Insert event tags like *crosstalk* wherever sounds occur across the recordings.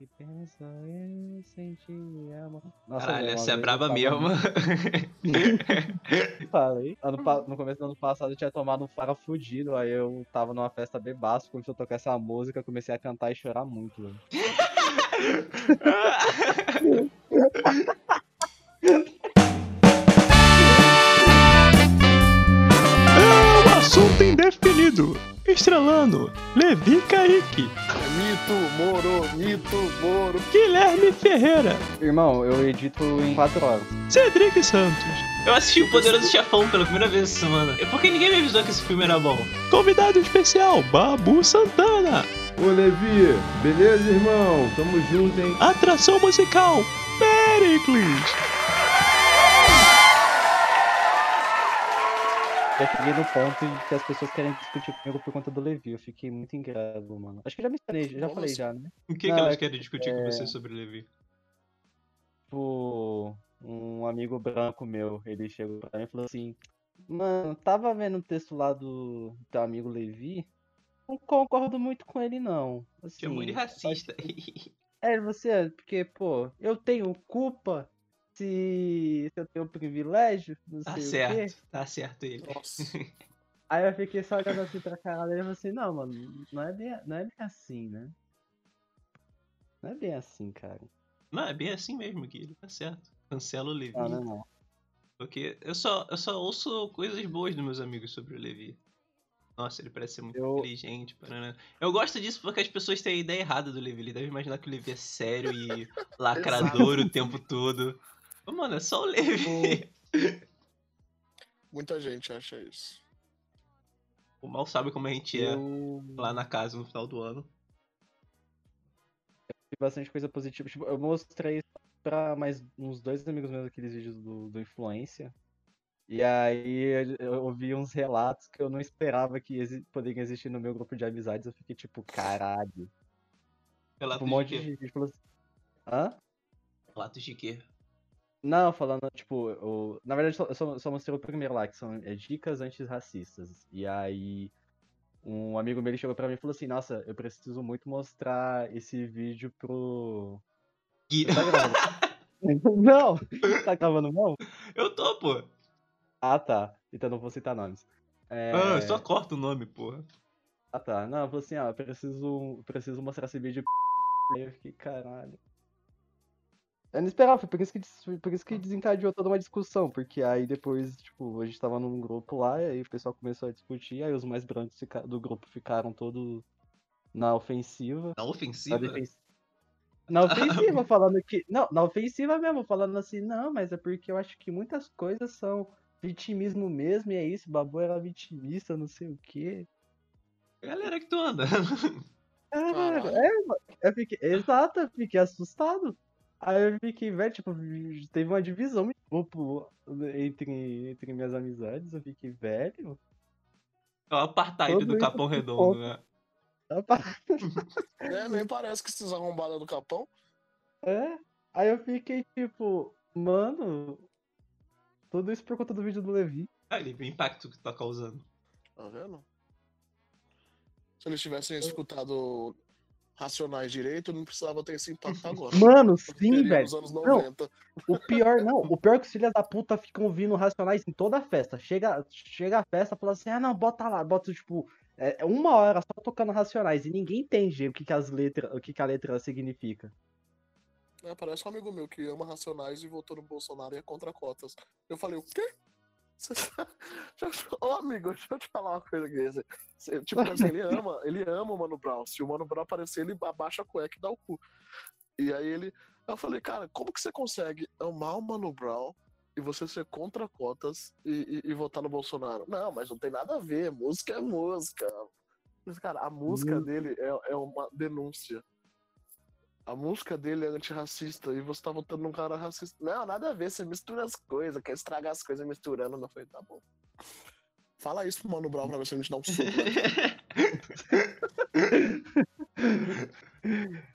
que pensa eu sentir amor. Caralho, velho, uma essa é braba mesmo. no- *laughs* Falei. Ano, no começo do ano passado eu tinha tomado um fara fudido, aí eu tava numa festa bebaço, começou a tocar essa música, comecei a cantar e chorar muito, velho. É um assunto indefinido. Estrelando Levi Kaique, Mito, Moro, Mito, Moro. Guilherme Ferreira, Irmão, eu edito em 4 horas. Cedric Santos. Eu assisti o Poderoso Chefão pela primeira vez essa semana. É porque ninguém me avisou que esse filme era bom. Convidado especial, Babu Santana. Ô Levi, beleza, irmão? Tamo junto, hein? Atração musical, Pericles. Já cheguei no ponto em que as pessoas querem discutir comigo por conta do Levi. Eu fiquei muito incrédulo, mano. Acho que já mencionei, já Como falei já, né? O que, Não, que elas é- querem discutir com é- você sobre Levi? Tipo, um amigo branco meu, ele chegou pra mim e falou assim: Mano, tava vendo o texto lá do teu amigo Levi. Não concordo muito com ele, não. Assim, Chamou de racista. É, você, porque, pô, eu tenho culpa se, se eu tenho privilégio, não tá sei o quê. certo, tá certo ele. Nossa. *laughs* Aí eu fiquei só olhando assim pra cara dele e falei assim, não, mano, não é, bem, não é bem assim, né? Não é bem assim, cara. Não, é bem assim mesmo, Guilherme, tá certo. Cancela o Levi. Não, não, não. Porque eu só, eu só ouço coisas boas dos meus amigos sobre o Levi. Nossa, ele parece ser muito Eu- inteligente. Paraná. Eu gosto disso porque as pessoas têm a ideia errada do Levi. Ele deve imaginar que o Levi é sério e *laughs* lacrador o tempo todo. Mano, é só o Levi. *laughs* Muita gente acha isso. O mal sabe como a gente é Eu lá na casa no final do ano. vi bastante coisa positiva. Tipo, eu mostrei pra mais uns dois amigos meus aqueles vídeos do, do Influência. E aí eu ouvi uns relatos que eu não esperava que exi poderiam existir no meu grupo de amizades. Eu fiquei tipo, caralho. Relatos Tipo, um monte de de quê? gente falou assim. Hã? Relatos de quê? Não, falando, tipo, o... na verdade eu só, só mostrei o primeiro lá, que são é, dicas antirracistas. E aí, um amigo meu chegou pra mim e falou assim: Nossa, eu preciso muito mostrar esse vídeo pro. Gui- Tá gravando? *laughs* não! Tá gravando não? Eu tô, pô. Ah, tá. Então eu não vou citar nomes. É... Ah, eu só corta o nome, porra. Ah, tá. Não, eu falei assim: Ah, eu preciso, preciso mostrar esse vídeo. Eu fiquei, caralho. Eu não esperava, foi por isso, que, por isso que desencadeou toda uma discussão, porque aí depois, tipo, a gente tava num grupo lá, e aí o pessoal começou a discutir, aí os mais brancos do grupo ficaram todos na ofensiva. Na Na, ofensiva? defensi- na ofensiva, *laughs* falando que. Não, na ofensiva mesmo, falando assim, não, mas é porque eu acho que muitas coisas são vitimismo mesmo, e é isso, o Babu era vitimista, não sei o quê. Galera que tu anda. Caralho. é, mano. Eu fiquei, exato, fiquei assustado. Aí eu fiquei, velho, tipo, teve uma divisão entre, entre minhas amizades. Eu fiquei, velho. É o apartheid do Capão Redondo, né? rapaz, *laughs* É, nem parece que esses arrombados do Capão. É. Aí eu fiquei, tipo, mano. Tudo isso por conta do vídeo do Levi. Ah, ele vê o impacto que tá causando. Tá vendo? Se eles tivessem escutado Racionais direito, não precisava ter esse impacto *laughs* agora. Mano, sim, velho. Não. 90. O pior, não. O pior é que os filhos da puta ficam ouvindo Racionais em toda a festa. Chega, chega a festa e fala assim: ah, não, bota lá, bota, tipo, é, uma hora só tocando Racionais. E ninguém entende o que, que as letras, o que, que a letra significa. É, parece um amigo meu que ama Racionais e votou no Bolsonaro e é contra cotas. Eu falei, o quê? Você tá- *laughs* Ô amigo, *laughs* deixa eu te falar uma coisa Tipo assim, ele ama, ele ama o Mano Brown. Se o Mano Brown aparecer, ele abaixa a cueca e dá o cu. E aí ele. Eu falei, cara, como que você consegue amar o Mano Brown e você ser contra cotas e, e- e votar no Bolsonaro? Não, mas não tem nada a ver. Música é música. Mas, cara, a música Hum. dele é, é uma denúncia. A música dele é antirracista e você tá votando num cara racista. Não, nada a ver, você mistura as coisas, quer estragar as coisas misturando. Não foi, tá bom. Fala isso pro Mano Brown pra ver se a gente dá um soco. *laughs*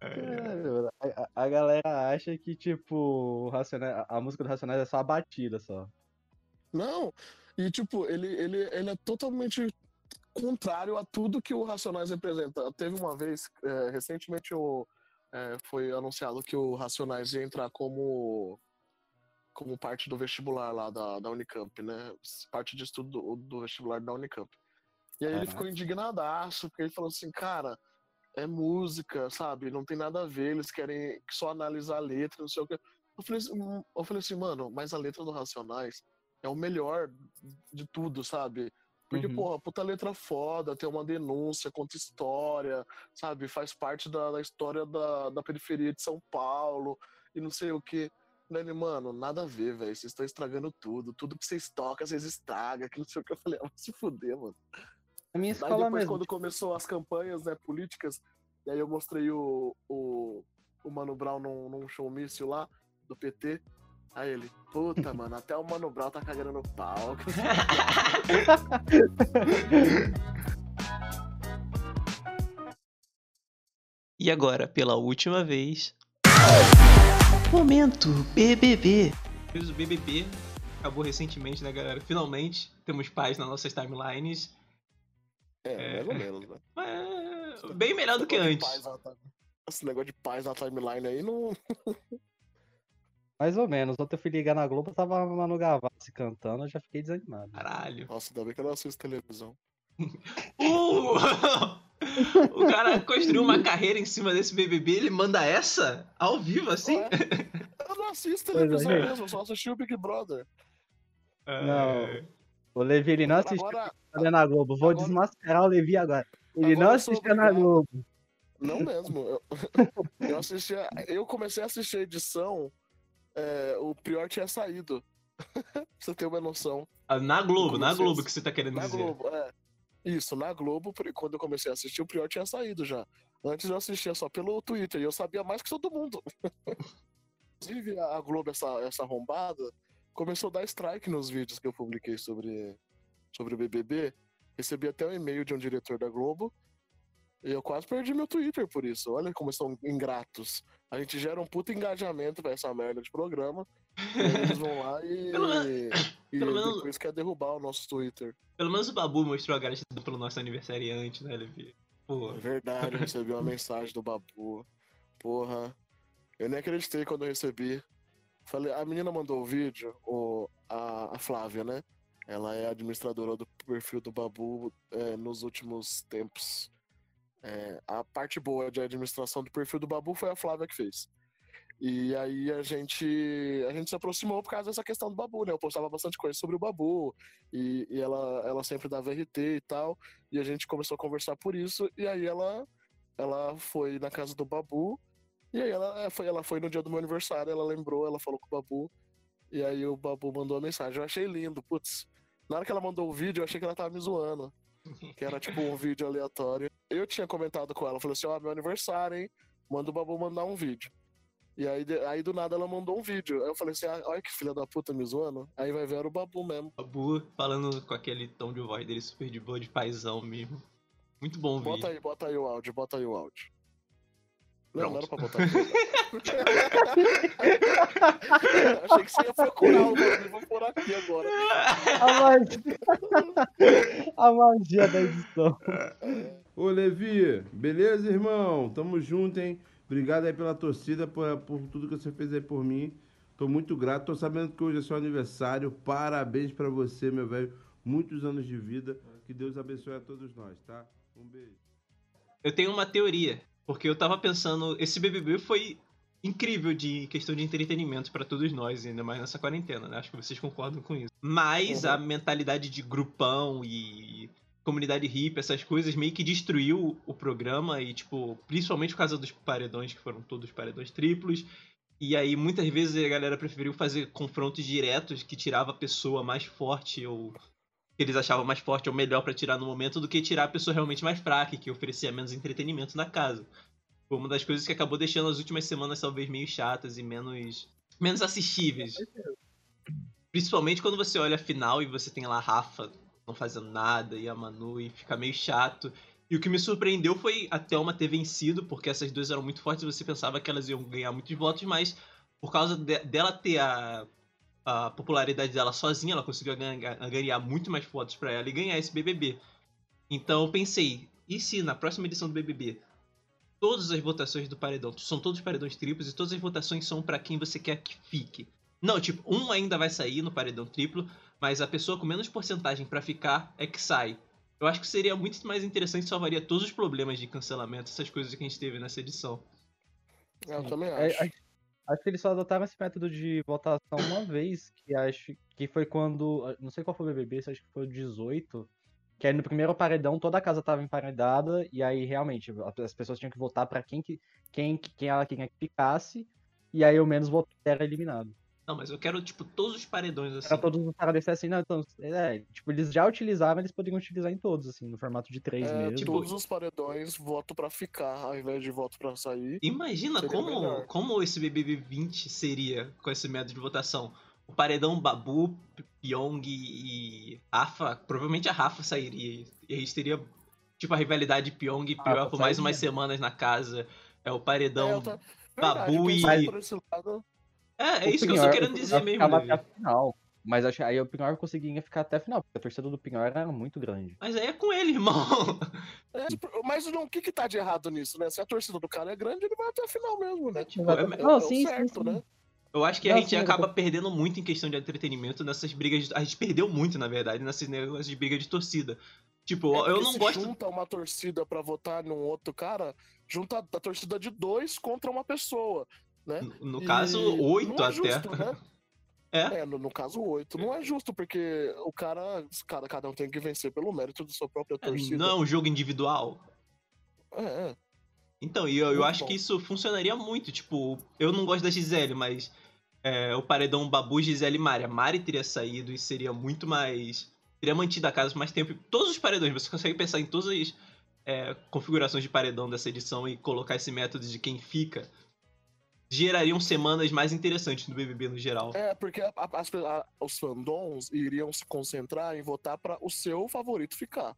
É, a, a- galera acha que, tipo, Racionais, a, a música do Racionais é só a batida só. Não, e tipo, ele, ele, ele é totalmente contrário a tudo que o Racionais representa. Teve uma vez, é, recentemente, o, é, foi anunciado que o Racionais ia entrar como como parte do vestibular lá da, da Unicamp, né? Parte de estudo do, do vestibular da Unicamp. E aí ele ficou indignadaço, porque ele falou assim, cara, é música, sabe? Não tem nada a ver, eles querem só analisar a letra, não sei o que. Eu falei, assim, hum, eu falei assim, mano, mas a letra do Racionais é o melhor de tudo, sabe? Porque, Uhum. porra, puta letra foda, tem uma denúncia, conta história, sabe? Faz parte da, da história da, da periferia de São Paulo e não sei o que. Ele, mano, nada a ver, velho. Vocês estão estragando tudo. Tudo que vocês tocam, vocês estragam. Que não sei o que. Eu falei, ah, vai se fuder, mano. A minha Aí escola depois, mesmo. quando começou as campanhas né, políticas, e aí eu mostrei o, o, o Mano Brown num, num showmício lá, do PT. Aí ele, puta, *laughs* mano, até o Mano Brown tá cagando no pau. *laughs* E agora, pela última vez. Momento BBB. O BBB acabou recentemente, né, galera? Finalmente temos paz nas nossas timelines. É, mais ou menos, né? Mas, *laughs* bem melhor do que antes. Esse negócio de paz na timeline aí não. Mais ou menos. Ontem eu fui ligar na Globo, tava a Manu Gavassi cantando, eu já fiquei desanimado. Caralho. Nossa, ainda bem que eu não assisto televisão. *laughs* Uh! *laughs* o cara construiu uma carreira em cima desse BBB, ele manda essa ao vivo assim? Ué, eu não assisto é, televisão gente. mesmo, eu só assisti o Big Brother. Não. O Levi, ele não assistiu Agora, na Globo. Vou agora- desmascarar o Levi agora. Ele Agora não assistiu na. Globo. Não mesmo. Eu, *laughs* eu assisti. a- Eu comecei a assistir a edição. É, o Prior tinha saído. *laughs* pra você ter uma noção. Ah, Na Globo, na a- Globo que você tá querendo Na dizer. Globo, é. Isso, na Globo, quando eu comecei a assistir, o Prior tinha saído já. Antes eu assistia só pelo Twitter e eu sabia mais que todo mundo. *laughs* Inclusive, a a Globo, essa, essa arrombada, começou a dar strike nos vídeos que eu publiquei sobre, sobre o BBB. Recebi até um e-mail de um diretor da Globo. E eu quase perdi meu Twitter por isso. Olha como são ingratos. A gente gera um puto engajamento pra essa merda de programa. E eles vão lá e, *laughs* Pelo e pelo menos- depois quer derrubar o nosso Twitter. Pelo menos o Babu mostrou a gratidão pelo nosso aniversariante, né, Levi? Pô, É verdade, eu recebi uma mensagem do Babu. Porra. Eu nem acreditei quando eu recebi. Falei, a menina mandou o vídeo, o, a, a Flávia, né? Ela é administradora do perfil do Babu é, nos últimos tempos. É, a parte boa de administração do perfil do Babu foi a Flávia que fez. E aí a gente, a gente se aproximou por causa dessa questão do Babu, né? Eu postava bastante coisa sobre o Babu e, e ela, ela sempre dava RT e tal. E a gente começou a conversar por isso. E aí ela, ela foi na casa do Babu. E aí ela é, foi, ela foi no dia do meu aniversário, ela lembrou, ela falou com o Babu. E aí o Babu mandou a mensagem. Eu achei lindo, putz. Na hora que ela mandou o vídeo, eu achei que ela tava me zoando. Que era tipo um vídeo aleatório. Eu tinha comentado com ela, falei assim, ó, meu aniversário, hein? Manda o Babu mandar um vídeo. E aí, aí do nada ela mandou um vídeo. Aí eu falei assim, ah, olha que filha da puta me zoando. Aí vai ver era o Babu mesmo. Babu falando com aquele tom de voz dele super de boa, de paizão mesmo. Muito bom o Bota vídeo. aí, bota aí o áudio, bota aí o áudio. Não, não era pra botar aqui. *laughs* Achei que você ia procurar o bagulho, vou por aqui agora. A magia, a magia da edição. Ô, Levi, beleza, irmão? Tamo junto, hein? Obrigado aí pela torcida, por, por tudo que você fez aí por mim. Tô muito grato. Tô sabendo que hoje é seu aniversário. Parabéns pra você, meu velho. Muitos anos de vida. Que Deus abençoe a todos nós, tá? Um beijo. Eu tenho uma teoria, porque eu tava pensando, esse BBB foi incrível de questão de entretenimento pra todos nós, ainda mais nessa quarentena, né? Acho que vocês concordam com isso. Mas Uhum. a mentalidade de grupão e comunidade hippie, essas coisas meio que destruiu o programa e tipo, principalmente por causa dos paredões que foram todos paredões triplos. E aí muitas vezes a galera preferiu fazer confrontos diretos que tirava a pessoa mais forte ou que eles achavam mais forte ou melhor pra tirar no momento do que tirar a pessoa realmente mais fraca que oferecia menos entretenimento na casa. Foi uma das coisas que acabou deixando as últimas semanas talvez meio chatas e menos menos assistíveis. Principalmente quando você olha a final e você tem lá a Rafa não fazendo nada e a Manu e fica meio chato. E o que me surpreendeu foi a Thelma ter vencido, porque essas duas eram muito fortes e você pensava que elas iam ganhar muitos votos, mas por causa de- dela ter a, a popularidade dela sozinha, ela conseguiu ganhar, muito mais votos pra ela e ganhar esse BBB. Então eu pensei, e se na próxima edição do BBB todas as votações do paredão são todos paredões triplos e todas as votações são para quem você quer que fique. Não, tipo, um ainda vai sair no paredão triplo, mas a pessoa com menos porcentagem para ficar é que sai. Eu acho que seria muito mais interessante e salvaria todos os problemas de cancelamento, essas coisas que a gente teve nessa edição. Eu também É, acho. acho, acho que eles só adotaram esse método de votação uma vez, que acho que foi quando. Não sei qual foi o BBB, acho que foi o 18. Que aí no primeiro paredão toda a casa tava emparedada, e aí realmente as pessoas tinham que votar pra quem, que, quem, quem ela queria que ficasse, e aí o menos votado era eliminado. Não, mas eu quero, tipo, todos os paredões assim. Pra todos os paredões assim, não, então, é, tipo, eles já utilizaram, eles poderiam utilizar em todos, assim, no formato de três É, mesmo. todos os paredões, voto pra ficar, ao invés de voto pra sair. Imagina como, melhor. como esse BBB 20 seria com esse método de votação. O paredão Babu, Pyong e Rafa, provavelmente a Rafa sairia. E a gente teria, tipo, a rivalidade Pyong e Rafa por mais umas semanas na casa. É o É, paredão. eu tá- Babu Verdade, e- É, é isso que eu Pinhor- tô querendo dizer Pinhor mesmo. até a final. Mas acho aí o Pinhor conseguiria ficar até a final, porque a torcida do Pinhor era muito grande. Mas aí é com ele, irmão. é, mas não, o que que tá de errado nisso, né? Se a torcida do cara é grande, ele vai até a final mesmo, né? Tipo, Exatamente. é- não, é sim, sim, certo, sim. né? Eu acho que a Não, gente sim, eu acaba tô- perdendo muito em questão de entretenimento nessas brigas. de- A gente perdeu muito, na verdade, nessas negócios de briga de torcida. Tipo, É eu não se gosto. junta uma torcida pra votar num outro cara, junta a torcida de dois contra uma pessoa, né? No caso, oito é até. justo, né? *laughs* É? É, no, no caso, oito. Não é justo, porque o cara, cada, cada um tem que vencer pelo mérito de sua própria torcida. Não é um jogo individual. É, é. Então, e eu, eu acho bom. que isso funcionaria muito. Tipo, eu não gosto da Gisele, mas é, o paredão Babu, Gisele e Mari. A Mari teria saído e seria muito mais. Teria mantido a casa por mais tempo. E Todos os paredões, você consegue pensar em todas as é, configurações de paredão dessa edição e colocar esse método de quem fica. Gerariam semanas mais interessantes no BBB no geral. É, porque a- a- a- os fandoms iriam se concentrar em votar pra o seu favorito ficar.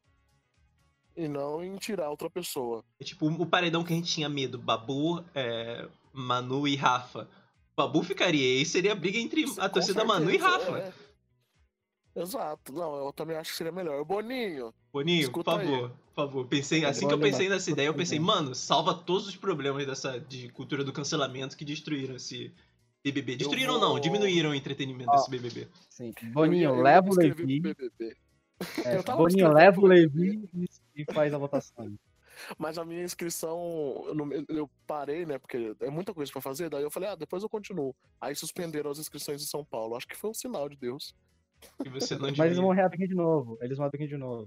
E não em tirar outra pessoa. É tipo, o paredão que a gente tinha medo, Babu, é, Manu e Rafa. Babu ficaria, e seria a briga entre a torcida Manu e certeza, Rafa. é. Exato. Não, eu também acho que seria melhor. O Boninho. Boninho, por Escuta aí. Favor, por favor. Pensei, assim que eu pensei nessa ideia, eu pensei, mano, salva todos os problemas dessa de cultura do cancelamento que destruíram esse BBB. Destruíram vou- não, diminuíram o entretenimento Ó, desse BBB. Sim. Boninho, leva o Levi. é, *laughs* Boninho, leva o Levi e, faz a votação. Mas a minha inscrição, eu, parei, né? Porque é muita coisa pra fazer. Daí eu falei, ah, depois eu continuo. Aí suspenderam as inscrições em São Paulo. Acho que foi um sinal de Deus. Que você não Mas eles vão reabrir de novo. Eles vão abrir de novo.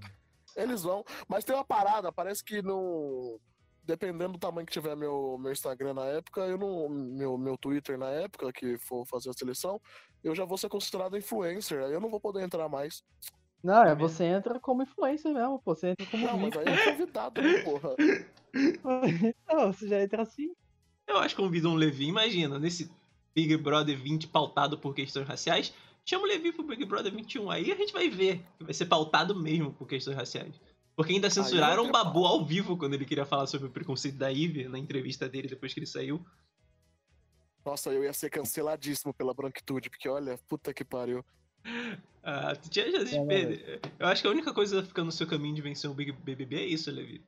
Eles vão. Mas tem uma parada, parece que no. Dependendo do tamanho que tiver meu, meu Instagram na época, eu não. Meu, meu Twitter na época, que for fazer a seleção, eu já vou ser considerado influencer. Aí eu não vou poder entrar mais. Não, é mesmo? você entra como influencer mesmo, pô. Você entra como Não, mas aí é convidado, né, porra? *laughs* Não, você já entra assim. Eu acho que convida um Levi, imagina, nesse Big Brother 20 pautado por questões raciais, chama o Levi pro Big Brother 21, aí a gente vai ver que vai ser pautado mesmo por questões raciais. Porque ainda censuraram o Babu ao vivo quando ele queria falar sobre o preconceito da Ivy na entrevista dele depois que ele saiu. Nossa, eu ia ser canceladíssimo pela branquitude, porque olha, puta que pariu. *laughs* Ah, tu tinha chance de É, perder. Eu acho que a única coisa que fica no seu caminho de vencer um Big BBB é isso, Levi.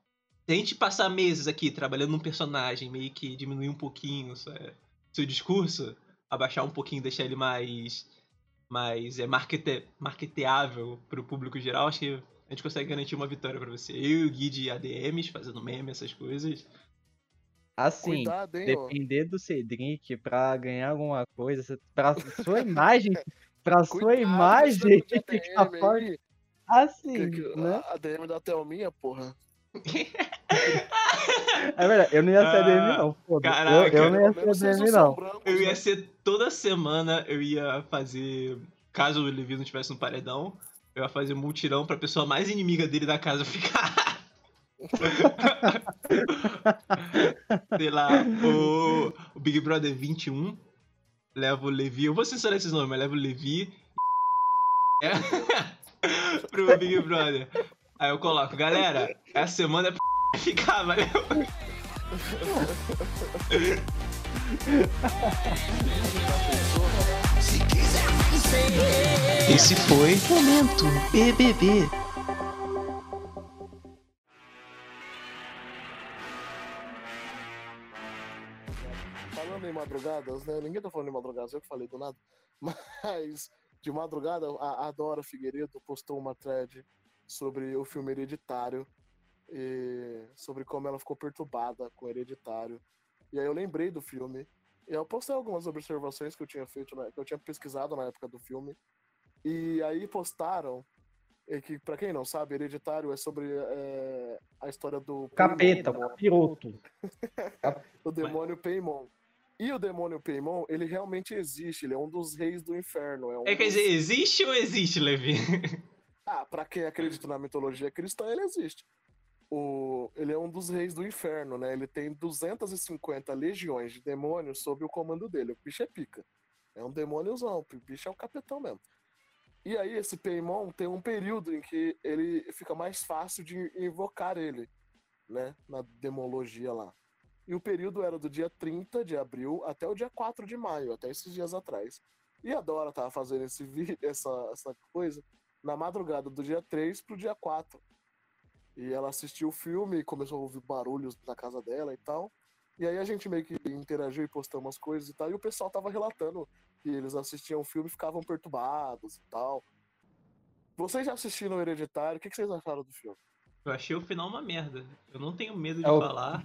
Se a gente passar meses aqui trabalhando num personagem, meio que diminuir um pouquinho é, seu discurso, abaixar um pouquinho, deixar ele mais mais é markete, marketeável pro público geral, acho que a gente consegue garantir uma vitória pra você. Eu e o Gui de ADMs fazendo meme, essas coisas. Assim, Cuidado, hein, ó. depender do Cedric pra ganhar alguma coisa, pra sua imagem, *laughs* pra sua imagem ficar ADM forte, assim, que- que- né? A DM da Thelminha, porra. *laughs* É verdade, eu não ia ser Ah, ADM não, caraca. eu, eu não ia ser são não. brancos, Eu ia né? ser toda semana, eu ia fazer. Caso o Levi não tivesse no paredão, eu ia fazer um multirão pra pessoa mais inimiga dele da casa ficar. *laughs* Sei lá, o, o Big Brother 21 leva o Levi. Eu vou censurar esses nomes, mas leva o Levi *laughs* pro Big Brother. Aí eu coloco, galera, essa semana é pra ficar, valeu? Esse foi Momento BBB. falando em madrugadas, né? Ninguém tá falando em madrugadas, eu que falei do nada. *laughs* Mas de madrugada, a, a Dora Figueiredo postou uma thread sobre o filme Hereditário e sobre como ela ficou perturbada com Hereditário. E aí eu lembrei do filme. E eu postei algumas observações que eu tinha feito, que eu tinha pesquisado na época do filme. E aí postaram e que, pra quem não sabe, Hereditário é sobre é, a história do. Capeta, o capiroto. *laughs* o demônio Paimon. E o demônio Paimon, ele realmente existe, ele é um dos reis do inferno. É, um É, quer dos- dizer, existe ou existe, Levi? Ah, pra quem acredita na mitologia cristã, ele existe. O... Ele é um dos reis do inferno, né? Ele tem 250 legiões de demônios sob o comando dele. O bicho é pica. É um demôniozão, o bicho é o capetão mesmo. E aí, esse Paimon tem um período em que ele fica mais fácil de invocar ele, né? Na demologia lá. E o período era do dia 30 de abril até o dia 4 de maio, até esses dias atrás. E a Dora tava fazendo esse *laughs* vídeo, essa, essa coisa, na madrugada do dia 3 pro dia 4. E ela assistiu o filme e começou a ouvir barulhos na casa dela e tal. E aí a gente meio que interagiu e postou umas coisas e tal. E o pessoal tava relatando que eles assistiam o filme e ficavam perturbados e tal. Vocês já assistiram Hereditário? O que que vocês acharam do filme? Eu achei o final uma merda. Eu não tenho medo de É o- falar.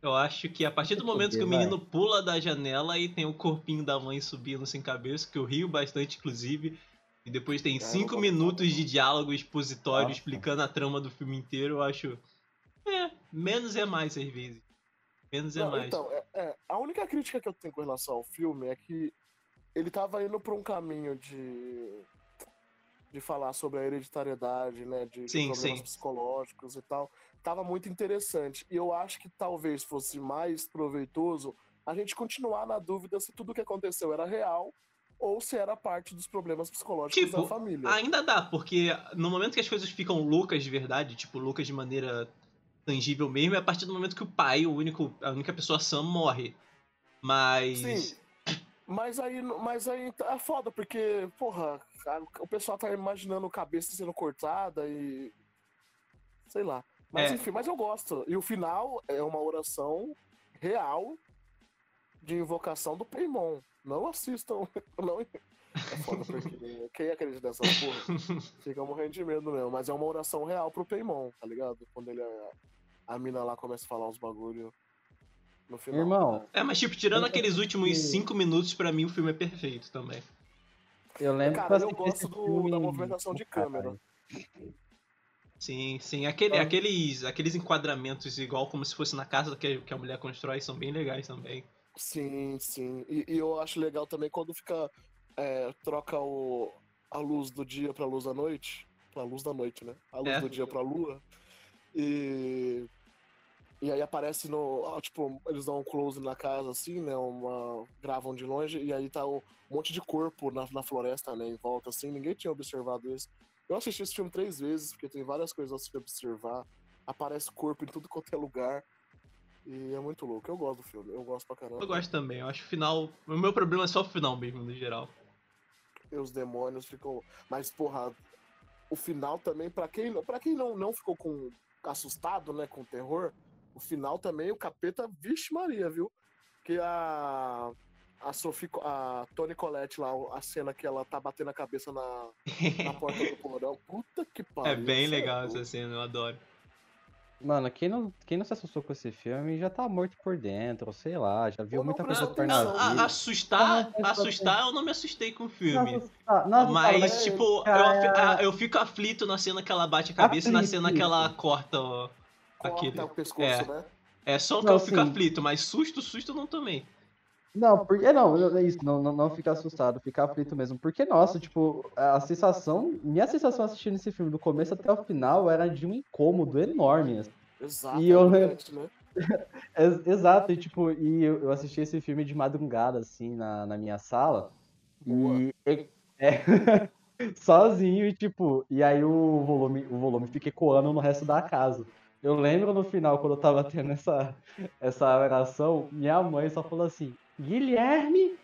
Eu acho que a partir do momento que o menino pula da janela e tem o corpinho da mãe subindo sem cabeça, que eu rio bastante, inclusive. E depois tem É, não cinco minutos de diálogo expositório Nossa. explicando a trama do filme inteiro. Eu acho. É, menos é mais às vezes. Menos é Não, mais. Então, é- é, a única crítica que eu tenho com relação ao filme é que ele tava indo pra um caminho de de falar sobre a hereditariedade, né, de, de Sim, problemas sim. psicológicos e tal. Tava muito interessante. E eu acho que talvez fosse mais proveitoso a gente continuar na dúvida se tudo que aconteceu era real ou se era parte dos problemas psicológicos Tipo, da família. Ainda dá, porque no momento que as coisas ficam loucas de verdade, tipo, loucas de maneira tangível mesmo, é a partir do momento que o pai, o único, a única pessoa sã, morre. Mas. Sim. Mas aí, mas aí é foda, porque, porra, o pessoal tá imaginando cabeça sendo cortada e. Sei lá. Mas É. enfim, mas eu gosto. E o final é uma oração real de invocação do Paimon. Não assistam. *laughs* Não... É foda, porque quem acredita nessa porra *laughs* fica morrendo de medo mesmo. Mas é uma oração real pro Paimon, tá ligado? Quando ele. A mina lá começa a falar uns bagulho no final. Irmão, É, mas tipo, tirando aqueles últimos cinco minutos, pra mim o filme é perfeito também. eu lembro Cara, que eu gosto do- filme- da movimentação de câmera. *laughs* Sim, sim. Aquele, Ah. aqueles, aqueles enquadramentos, igual como se fosse na casa que, que a mulher constrói, são bem legais também. Sim, sim. E, e eu acho legal também quando fica. é, troca o, a luz do dia pra luz da noite. Pra luz da noite, né? A luz É. do dia pra lua. E. E aí aparece no. ah, Tipo, eles dão um close na casa, assim, né? Uma, gravam de longe, e aí tá um monte de corpo na, na floresta, né? Em volta, assim. Ninguém tinha observado isso. Eu assisti esse filme três vezes, porque tem várias coisas a se observar. Aparece corpo em tudo quanto é lugar. E é muito louco. Eu gosto do filme. Eu gosto pra caramba. Eu gosto também, eu acho o final. O meu problema é só o final mesmo, no geral. e os demônios ficam. Mas, porra, o final também, pra quem, pra quem não, não ficou com assustado, né, com terror, o final também, o capeta, vixe Maria, viu? Que a. A Sophie, a Tony Colette lá, a cena que ela tá batendo a cabeça na, na porta do porão. *laughs* Puta que pariu. É bem é legal louco. essa cena, eu adoro. Mano, quem não, quem não se assustou com esse filme já tá morto por dentro, ou sei lá, já viu não muita coisa prestou torna atenção. a A- vida. assustar, não, mas- assustar, eu não me assustei com o Não, filme. assustar- não, assustar, Mas, é, tipo, eu, cara, ah, eu fico aflito na cena que ela bate a cabeça e na cena que ela corta ó, Corta aquele. o pescoço, É. né? É só que Não, eu fico assim- aflito, mas susto, susto eu não tomei. Não, porque não, não, é isso, não, não, não ficar assustado, ficar aflito mesmo. Porque, nossa, tipo, a sensação, minha sensação assistindo esse filme do começo até o final era de um incômodo enorme. assim. Exato. E eu- né? *laughs* Ex- Exato, e tipo, e eu, eu assisti esse filme de madrugada, assim, na, na minha sala. Boa. E e- é, *laughs* sozinho, e tipo, e aí o volume, o volume fica ecoando no resto da casa. Eu lembro no final, quando eu tava tendo essa, essa oração, minha mãe só falou assim, Guilherme,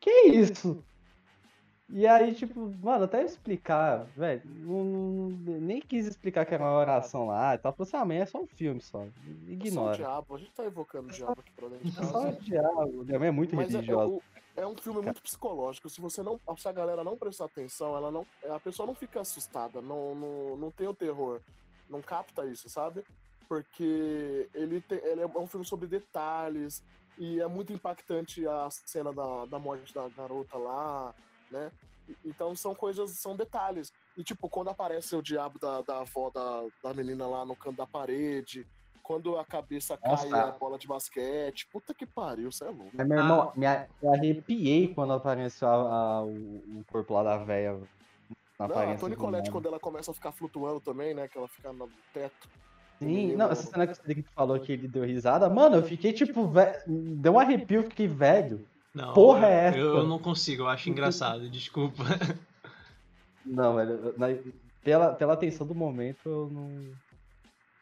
que isso? E aí, tipo, mano, até eu explicar, velho, nem quis explicar que era uma oração lá e tal. Falei assim, ah, mas é só um filme só. É só o Ignora. diabo, a gente tá evocando o diabo aqui pra dentro de É só o diabo. Minha mãe é muito Mas é, é, o- é um filme muito psicológico. Se você não. Se a galera não prestar atenção, ela não. A pessoa não fica assustada, não, não, não tem o terror. Não capta isso, sabe? Porque ele, tem, ele é um filme sobre detalhes. E é muito impactante a cena da, da morte da garota lá, né? Então são coisas, são detalhes. E tipo, quando aparece o diabo da, da avó da, da menina lá no canto da parede, quando a cabeça Nossa. cai a bola de basquete, puta que pariu, você é louco. Mas, meu irmão, me arrepiei quando apareceu a- a- o, o corpo lá da véia. na Não, a Collette, nada. quando ela começa a ficar flutuando também, né? Que ela fica no teto. Sim, não, essa cena que você falou que ele deu risada, mano, eu fiquei tipo, ve- deu um arrepio, eu fiquei velho. Não, Porra é essa? Eu, eu não consigo, eu acho engraçado, desculpa. Não, velho, na- pela, pela atenção do momento, eu não.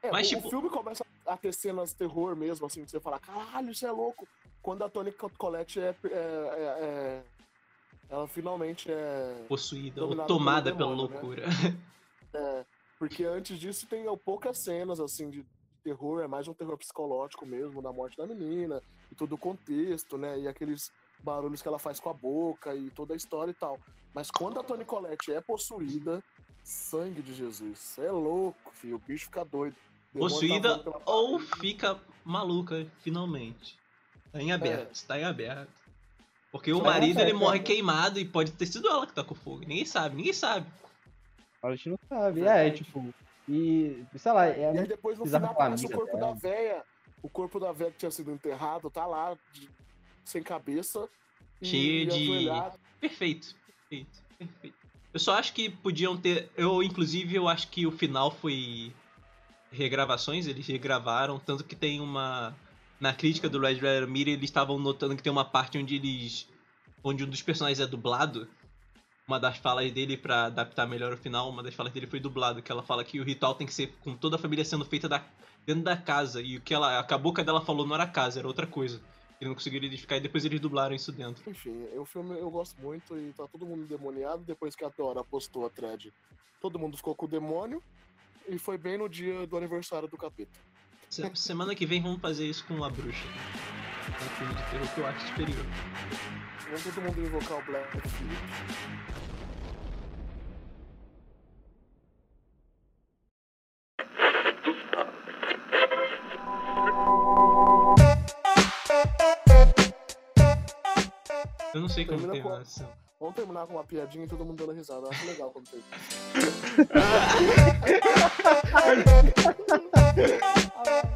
É, Mas, o, tipo- o filme começa a ter cenas terror mesmo, assim, que você fala, caralho, isso é louco. Quando a Toni Collette é, é- é- é- Ela finalmente é. Possuída ou tomada pela demônio, né? loucura. é, porque antes disso tem poucas cenas, assim, de terror, é mais um terror psicológico mesmo, da morte da menina, e todo o contexto, né? E aqueles barulhos que ela faz com a boca e toda a história e tal. Mas quando a Toni Collette é possuída, sangue de Jesus, é louco, filho, o bicho fica doido. Tá Possuída ou parede. fica maluca, finalmente. Tá em aberto, tá em aberto. Porque o em marido ele aberto, morre é. queimado e pode ter sido ela que tá com fogo. Ninguém sabe, ninguém sabe. A gente não sabe. É, tipo. E. Sei lá, é E aí depois no final aparece o corpo dela. da véia. O corpo da véia que tinha sido enterrado tá lá, de- sem cabeça. e Cheio de-. Perfeito, perfeito, perfeito. Eu só acho que podiam ter. Eu, inclusive, eu acho que o final foi regravações, eles regravaram, tanto que tem uma. Na crítica do Red Red Media, eles estavam notando que tem uma parte onde eles. onde um dos personagens é dublado. Uma das falas dele, pra adaptar melhor o final, uma das falas dele foi dublado, que ela fala que o ritual tem que ser com toda a família sendo feita da, dentro da casa. E o que ela. A boca dela falou não era casa, era outra coisa. Ele não conseguiu identificar e depois eles dublaram isso dentro. Enfim, o filme eu gosto muito e tá todo mundo endemoniado depois que a Dora postou a thread. Todo mundo ficou com o demônio e foi bem no dia do aniversário do capeta. Se- Semana que vem vamos fazer isso com a bruxa. É um filme de terror que eu acho superior. Vamos todo mundo invocar o Black Phillip. Eu não sei como tem com. Vamos terminar com uma piadinha e todo mundo dando risada. Eu acho legal quando tem. *laughs* *laughs* *laughs* Ah,